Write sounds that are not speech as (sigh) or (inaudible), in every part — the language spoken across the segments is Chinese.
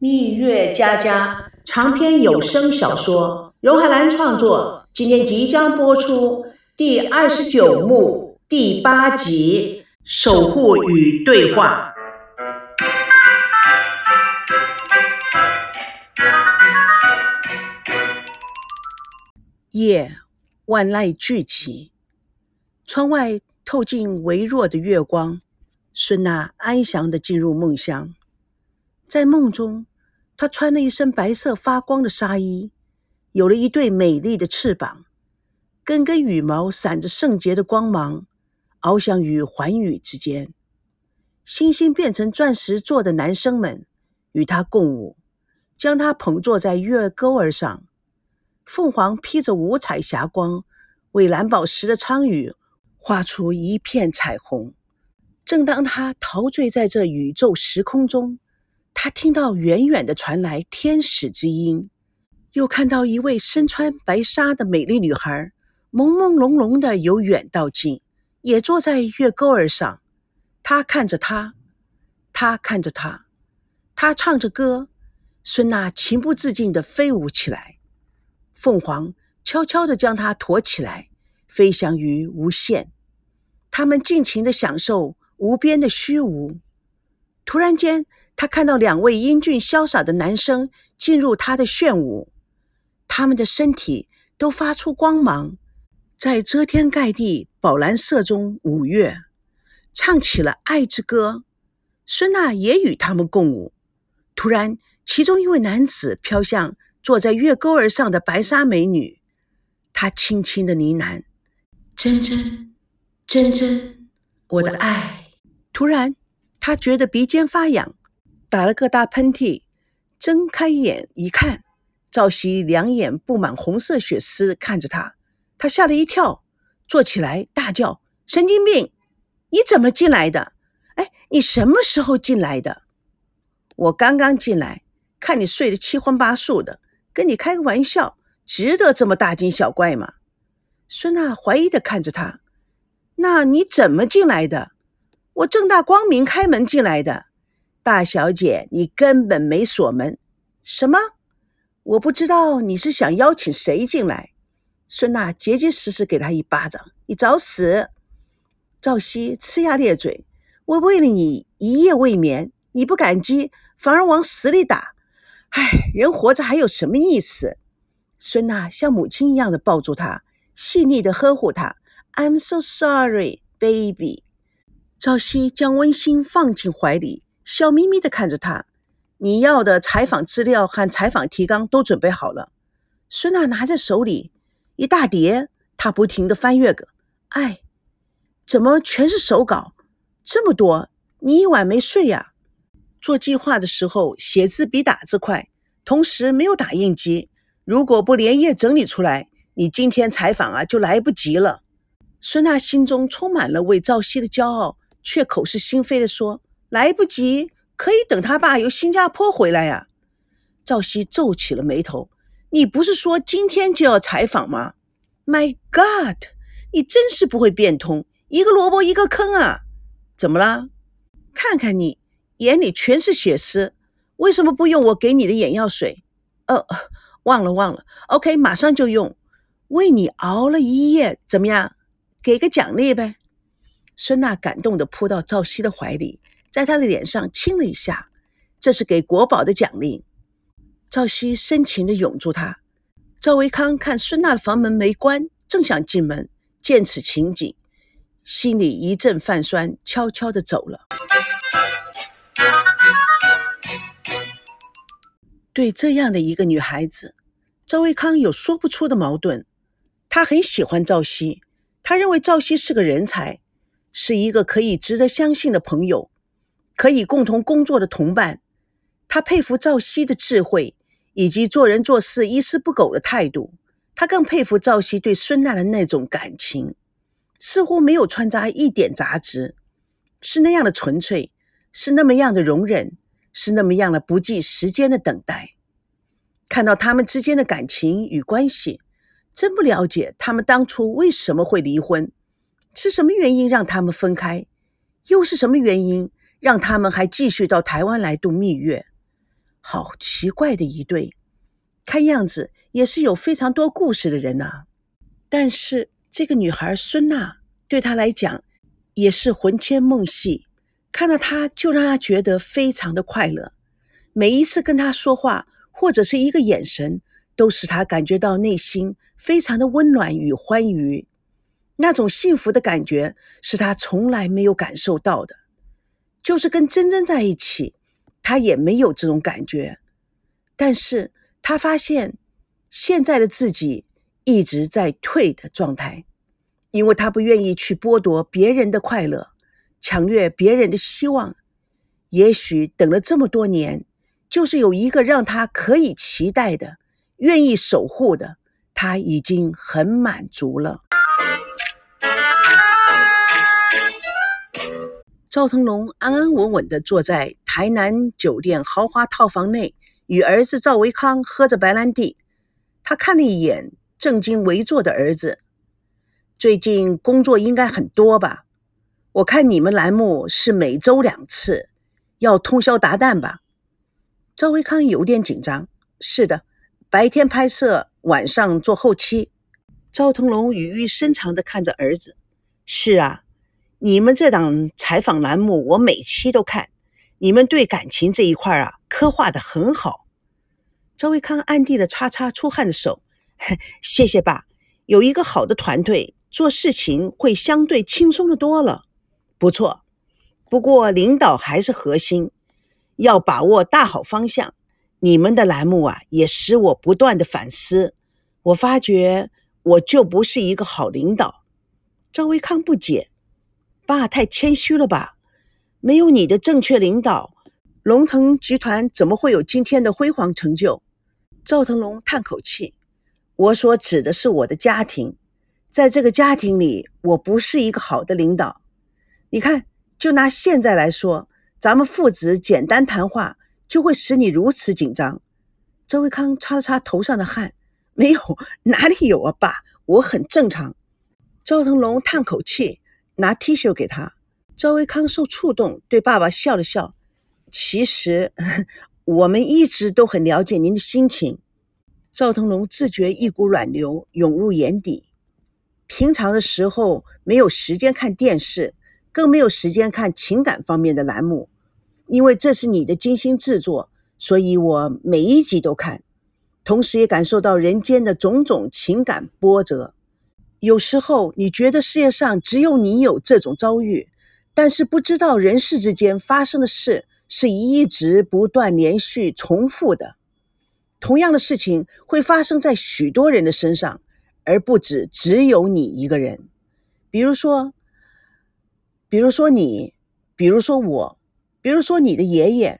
蜜月佳佳长篇有声小说，荣海兰创作，今天即将播出第二十九幕第八集《守护与对话》。夜万籁俱寂，窗外透进微弱的月光。孙娜安详的进入梦乡，在梦中，她穿了一身白色发光的纱衣，有了一对美丽的翅膀，根根羽毛闪着圣洁的光芒，翱翔于寰宇之间。星星变成钻石做的男生们与他共舞，将他捧坐在月钩儿上。凤凰披着五彩霞光，为蓝宝石的苍宇画出一片彩虹。正当他陶醉在这宇宙时空中，他听到远远的传来天使之音，又看到一位身穿白纱的美丽女孩，朦朦胧胧的由远到近，也坐在月钩儿上。他看着他，他看着他，他唱着歌。孙娜情不自禁地飞舞起来，凤凰悄悄地将她驮起来，飞翔于无限。他们尽情地享受。无边的虚无。突然间，他看到两位英俊潇洒的男生进入他的炫舞，他们的身体都发出光芒，在遮天盖地宝蓝色中舞跃，唱起了爱之歌。孙娜也与他们共舞。突然，其中一位男子飘向坐在月钩儿上的白纱美女，他轻轻的呢喃：“真真，真真，我的爱。”突然，他觉得鼻尖发痒，打了个大喷嚏，睁开眼一看，赵熙两眼布满红色血丝看着他，他吓了一跳，坐起来大叫：“神经病！你怎么进来的？哎，你什么时候进来的？我刚刚进来，看你睡得七荤八素的，跟你开个玩笑，值得这么大惊小怪吗？”孙娜怀疑的看着他，那你怎么进来的？我正大光明开门进来的，大小姐，你根本没锁门。什么？我不知道你是想邀请谁进来。孙娜结结实实给他一巴掌，你找死！赵熙呲牙咧嘴，我为了你一夜未眠，你不感激，反而往死里打。唉，人活着还有什么意思？孙娜像母亲一样的抱住他，细腻的呵护他。I'm so sorry, baby。赵熙将温馨放进怀里，笑眯眯地看着他。你要的采访资料和采访提纲都准备好了。孙娜拿在手里一大叠，她不停地翻阅着。哎，怎么全是手稿？这么多，你一晚没睡呀？做计划的时候，写字比打字快，同时没有打印机。如果不连夜整理出来，你今天采访啊就来不及了。孙娜心中充满了为赵熙的骄傲。却口是心非的说：“来不及，可以等他爸由新加坡回来呀。”赵熙皱起了眉头：“你不是说今天就要采访吗？”My God，你真是不会变通，一个萝卜一个坑啊！怎么了？看看你眼里全是血丝，为什么不用我给你的眼药水？呃，忘了忘了。OK，马上就用。为你熬了一夜，怎么样？给个奖励呗。孙娜感动地扑到赵熙的怀里，在他的脸上亲了一下，这是给国宝的奖励。赵熙深情地拥住她。赵维康看孙娜的房门没关，正想进门，见此情景，心里一阵泛酸，悄悄地走了。对这样的一个女孩子，赵维康有说不出的矛盾。他很喜欢赵熙，他认为赵熙是个人才。是一个可以值得相信的朋友，可以共同工作的同伴。他佩服赵熙的智慧以及做人做事一丝不苟的态度。他更佩服赵熙对孙娜的那种感情，似乎没有穿插一点杂质，是那样的纯粹，是那么样的容忍，是那么样的不计时间的等待。看到他们之间的感情与关系，真不了解他们当初为什么会离婚。是什么原因让他们分开？又是什么原因让他们还继续到台湾来度蜜月？好奇怪的一对，看样子也是有非常多故事的人呐。但是这个女孩孙娜对他来讲也是魂牵梦系，看到她就让他觉得非常的快乐。每一次跟他说话或者是一个眼神，都使他感觉到内心非常的温暖与欢愉。那种幸福的感觉是他从来没有感受到的。就是跟珍珍在一起，他也没有这种感觉。但是他发现现在的自己一直在退的状态，因为他不愿意去剥夺别人的快乐，抢掠别人的希望。也许等了这么多年。就是有一个让他可以期待的、愿意守护的，他已经很满足了。赵腾龙安安稳稳地坐在台南酒店豪华套房内，与儿子赵维康喝着白兰地。他看了一眼正襟危坐的儿子，最近工作应该很多吧？我看你们栏目是每周两次，要通宵达旦吧？赵维康有点紧张。是的，白天拍摄，晚上做后期。赵腾龙语意深长地看着儿子：“是啊，你们这档采访栏目，我每期都看。你们对感情这一块啊，刻画的很好。”赵维康暗地的擦擦出汗的手：“谢谢爸。有一个好的团队，做事情会相对轻松的多了。不错，不过领导还是核心。”要把握大好方向，你们的栏目啊，也使我不断的反思。我发觉我就不是一个好领导。赵维康不解：“爸太谦虚了吧？没有你的正确领导，龙腾集团怎么会有今天的辉煌成就？”赵腾龙叹口气：“我所指的是我的家庭，在这个家庭里，我不是一个好的领导。你看，就拿现在来说。”咱们父子简单谈话就会使你如此紧张。周维康擦了擦头上的汗，没有，哪里有啊，爸，我很正常。赵腾龙叹口气，拿 T 恤给他。赵维康受触动，对爸爸笑了笑。其实我们一直都很了解您的心情。赵腾龙自觉一股暖流涌入眼底。平常的时候没有时间看电视。更没有时间看情感方面的栏目，因为这是你的精心制作，所以我每一集都看，同时也感受到人间的种种情感波折。有时候你觉得世界上只有你有这种遭遇，但是不知道人世之间发生的事是一直不断连续重复的，同样的事情会发生在许多人的身上，而不止只有你一个人。比如说。比如说你，比如说我，比如说你的爷爷。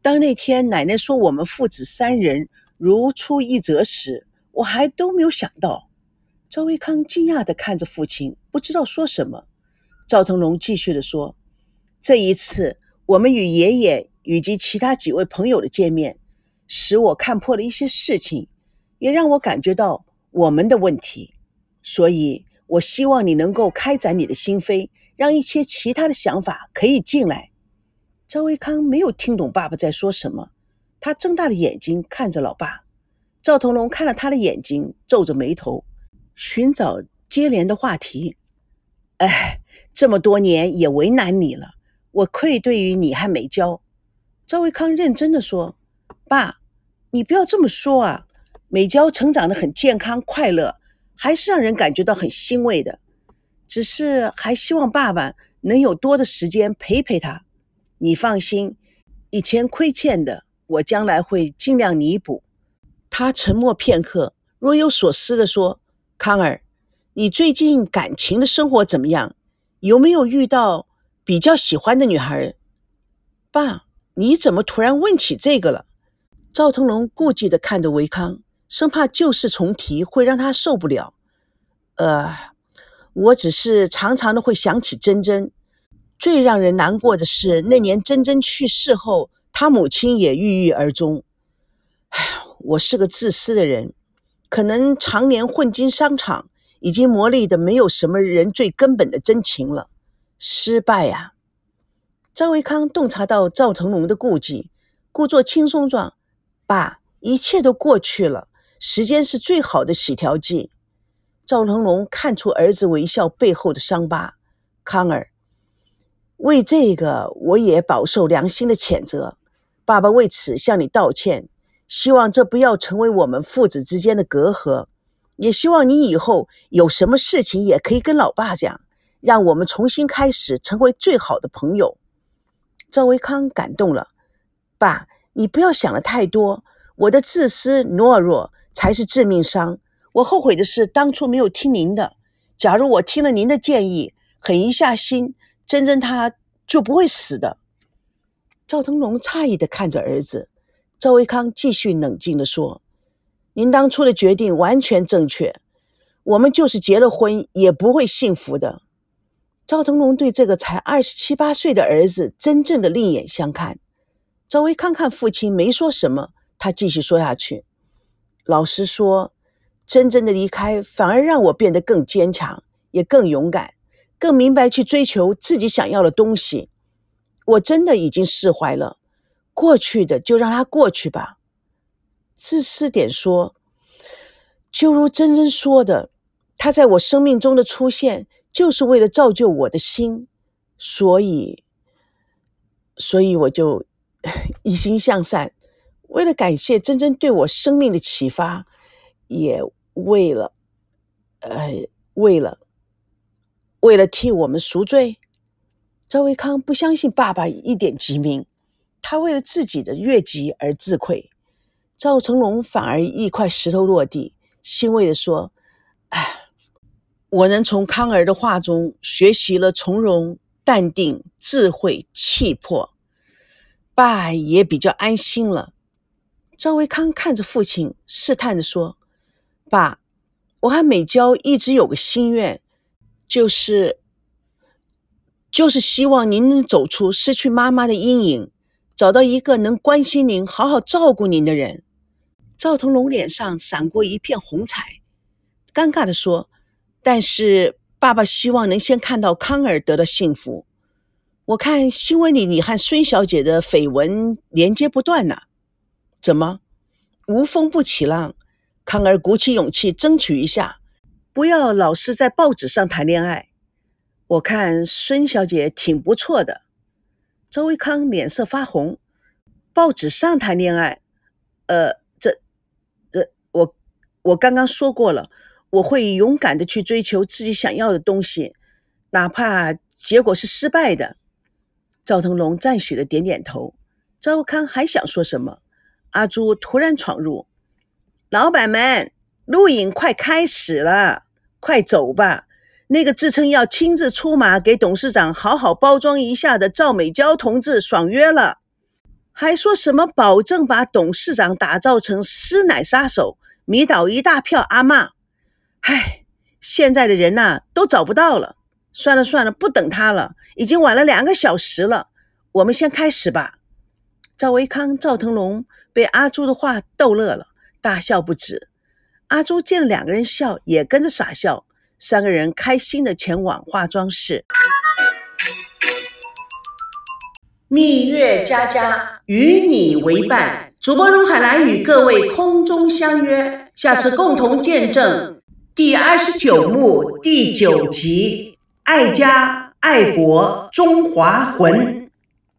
当那天奶奶说我们父子三人如出一辙时，我还都没有想到。赵维康惊讶地看着父亲，不知道说什么。赵腾龙继续地说：“这一次我们与爷爷以及其他几位朋友的见面，使我看破了一些事情，也让我感觉到我们的问题。所以，我希望你能够开展你的心扉。”让一些其他的想法可以进来。赵维康没有听懂爸爸在说什么，他睁大了眼睛看着老爸。赵腾龙看了他的眼睛，皱着眉头，寻找接连的话题。哎，这么多年也为难你了，我愧对于你和美娇。赵维康认真的说：“爸，你不要这么说啊，美娇成长的很健康快乐，还是让人感觉到很欣慰的。”只是还希望爸爸能有多的时间陪陪她。你放心，以前亏欠的，我将来会尽量弥补。他沉默片刻，若有所思地说：“康儿，你最近感情的生活怎么样？有没有遇到比较喜欢的女孩？”爸，你怎么突然问起这个了？赵腾龙顾忌地看着维康，生怕旧事重提会让他受不了。呃。我只是常常的会想起珍珍，最让人难过的是那年珍珍去世后，他母亲也郁郁而终。唉，我是个自私的人，可能常年混进商场，已经磨砺的没有什么人最根本的真情了。失败啊！赵维康洞察到赵腾龙的顾忌，故作轻松状：“爸，一切都过去了，时间是最好的洗调剂。”赵腾龙看出儿子微笑背后的伤疤。康儿，为这个我也饱受良心的谴责。爸爸为此向你道歉，希望这不要成为我们父子之间的隔阂，也希望你以后有什么事情也可以跟老爸讲，让我们重新开始，成为最好的朋友。赵维康感动了，爸，你不要想的太多，我的自私懦弱才是致命伤。我后悔的是当初没有听您的。假如我听了您的建议，狠一下心，珍珍她就不会死的。赵腾龙诧异的看着儿子，赵维康继续冷静的说：“您当初的决定完全正确，我们就是结了婚也不会幸福的。”赵腾龙对这个才二十七八岁的儿子真正的另眼相看。赵薇看看父亲，没说什么，他继续说下去：“老实说，真正的离开反而让我变得更坚强，也更勇敢，更明白去追求自己想要的东西。我真的已经释怀了，过去的就让它过去吧。自私点说，就如真真说的，他在我生命中的出现。”就是为了造就我的心，所以，所以我就 (laughs) 一心向善。为了感谢真真对我生命的启发，也为了，呃，为了，为了替我们赎罪。赵维康不相信爸爸一点机明，他为了自己的越级而自愧。赵成龙反而一块石头落地，欣慰的说：“哎。”我能从康儿的话中学习了从容、淡定、智慧、气魄，爸也比较安心了。赵维康看着父亲，试探着说：“爸，我和美娇一直有个心愿，就是，就是希望您能走出失去妈妈的阴影，找到一个能关心您、好好照顾您的人。”赵腾龙脸上闪过一片红彩，尴尬的说。但是爸爸希望能先看到康儿得到幸福。我看新闻里你和孙小姐的绯闻连接不断呢，怎么无风不起浪？康儿鼓起勇气争取一下，不要老是在报纸上谈恋爱。我看孙小姐挺不错的。周维康脸色发红，报纸上谈恋爱？呃，这这我我刚刚说过了。我会勇敢的去追求自己想要的东西，哪怕结果是失败的。赵腾龙赞许的点点头。赵康还想说什么，阿朱突然闯入：“老板们，录影快开始了，快走吧！那个自称要亲自出马给董事长好好包装一下的赵美娇同志爽约了，还说什么保证把董事长打造成师奶杀手，迷倒一大票阿妈。”唉，现在的人呐都找不到了。算了算了，不等他了，已经晚了两个小时了。我们先开始吧。赵维康、赵腾龙被阿朱的话逗乐了，大笑不止。阿朱见两个人笑，也跟着傻笑。三个人开心的前往化妆室。蜜月佳佳与你为伴，主播荣海兰与各位空中相约，下次共同见证。第二十九幕第九集，爱家爱国中华魂。